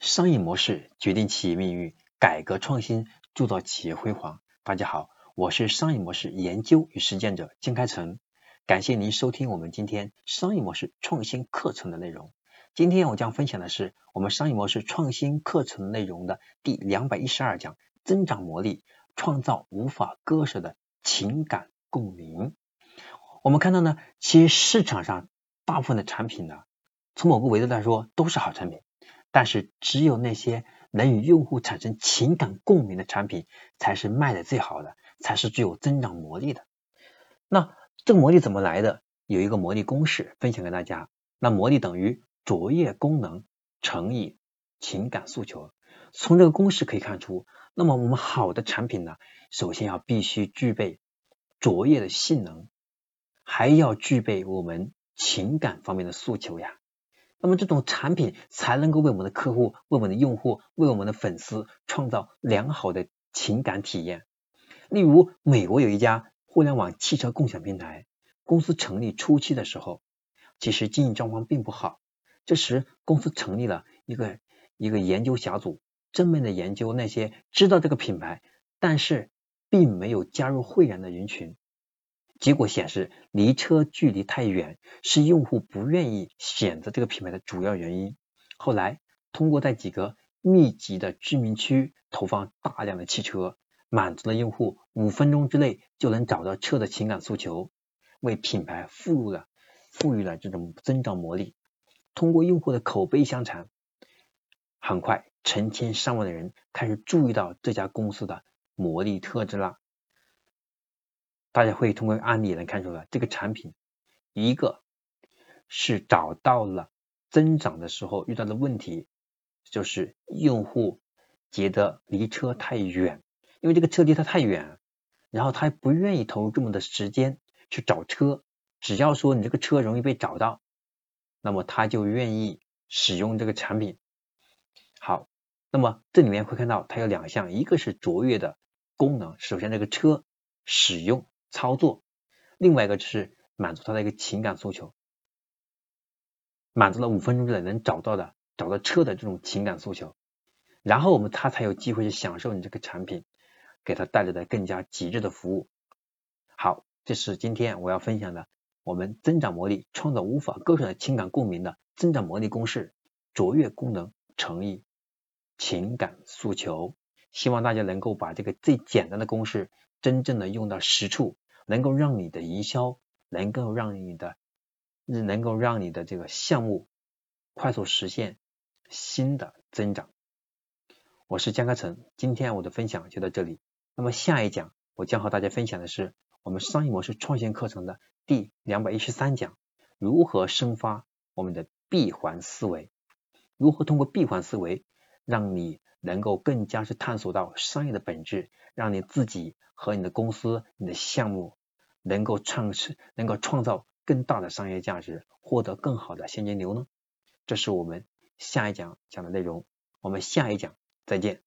商业模式决定企业命运，改革创新铸造企业辉煌。大家好，我是商业模式研究与实践者金开成，感谢您收听我们今天商业模式创新课程的内容。今天我将分享的是我们商业模式创新课程内容的第两百一十二讲：增长魔力，创造无法割舍的情感共鸣。我们看到呢，其实市场上大部分的产品呢，从某个维度来说都是好产品。但是只有那些能与用户产生情感共鸣的产品，才是卖的最好的，才是具有增长魔力的。那这个魔力怎么来的？有一个魔力公式分享给大家。那魔力等于卓越功能乘以情感诉求。从这个公式可以看出，那么我们好的产品呢，首先要必须具备卓越的性能，还要具备我们情感方面的诉求呀。那么这种产品才能够为我们的客户、为我们的用户、为我们的粉丝创造良好的情感体验。例如，美国有一家互联网汽车共享平台，公司成立初期的时候，其实经营状况并不好。这时，公司成立了一个一个研究小组，正面的研究那些知道这个品牌，但是并没有加入会员的人群。结果显示，离车距离太远是用户不愿意选择这个品牌的主要原因。后来，通过在几个密集的居民区投放大量的汽车，满足了用户五分钟之内就能找到车的情感诉求，为品牌赋予了赋予了这种增长魔力。通过用户的口碑相传，很快成千上万的人开始注意到这家公司的魔力特质了。大家会通过案例能看出来，这个产品一个是找到了增长的时候遇到的问题，就是用户觉得离车太远，因为这个车离他太远，然后他不愿意投入这么多时间去找车，只要说你这个车容易被找到，那么他就愿意使用这个产品。好，那么这里面会看到它有两项，一个是卓越的功能，首先这个车使用。操作，另外一个就是满足他的一个情感诉求，满足了五分钟之内能找到的找到车的这种情感诉求，然后我们他才有机会去享受你这个产品给他带来的更加极致的服务。好，这是今天我要分享的我们增长魔力创造无法割舍的情感共鸣的增长魔力公式：卓越功能乘以情感诉求。希望大家能够把这个最简单的公式真正的用到实处。能够让你的营销，能够让你的，能够让你的这个项目快速实现新的增长。我是江开成，今天我的分享就到这里。那么下一讲我将和大家分享的是我们商业模式创新课程的第两百一十三讲，如何生发我们的闭环思维，如何通过闭环思维让你能够更加是探索到商业的本质，让你自己和你的公司、你的项目。能够创始，能够创造更大的商业价值，获得更好的现金流呢？这是我们下一讲讲的内容。我们下一讲再见。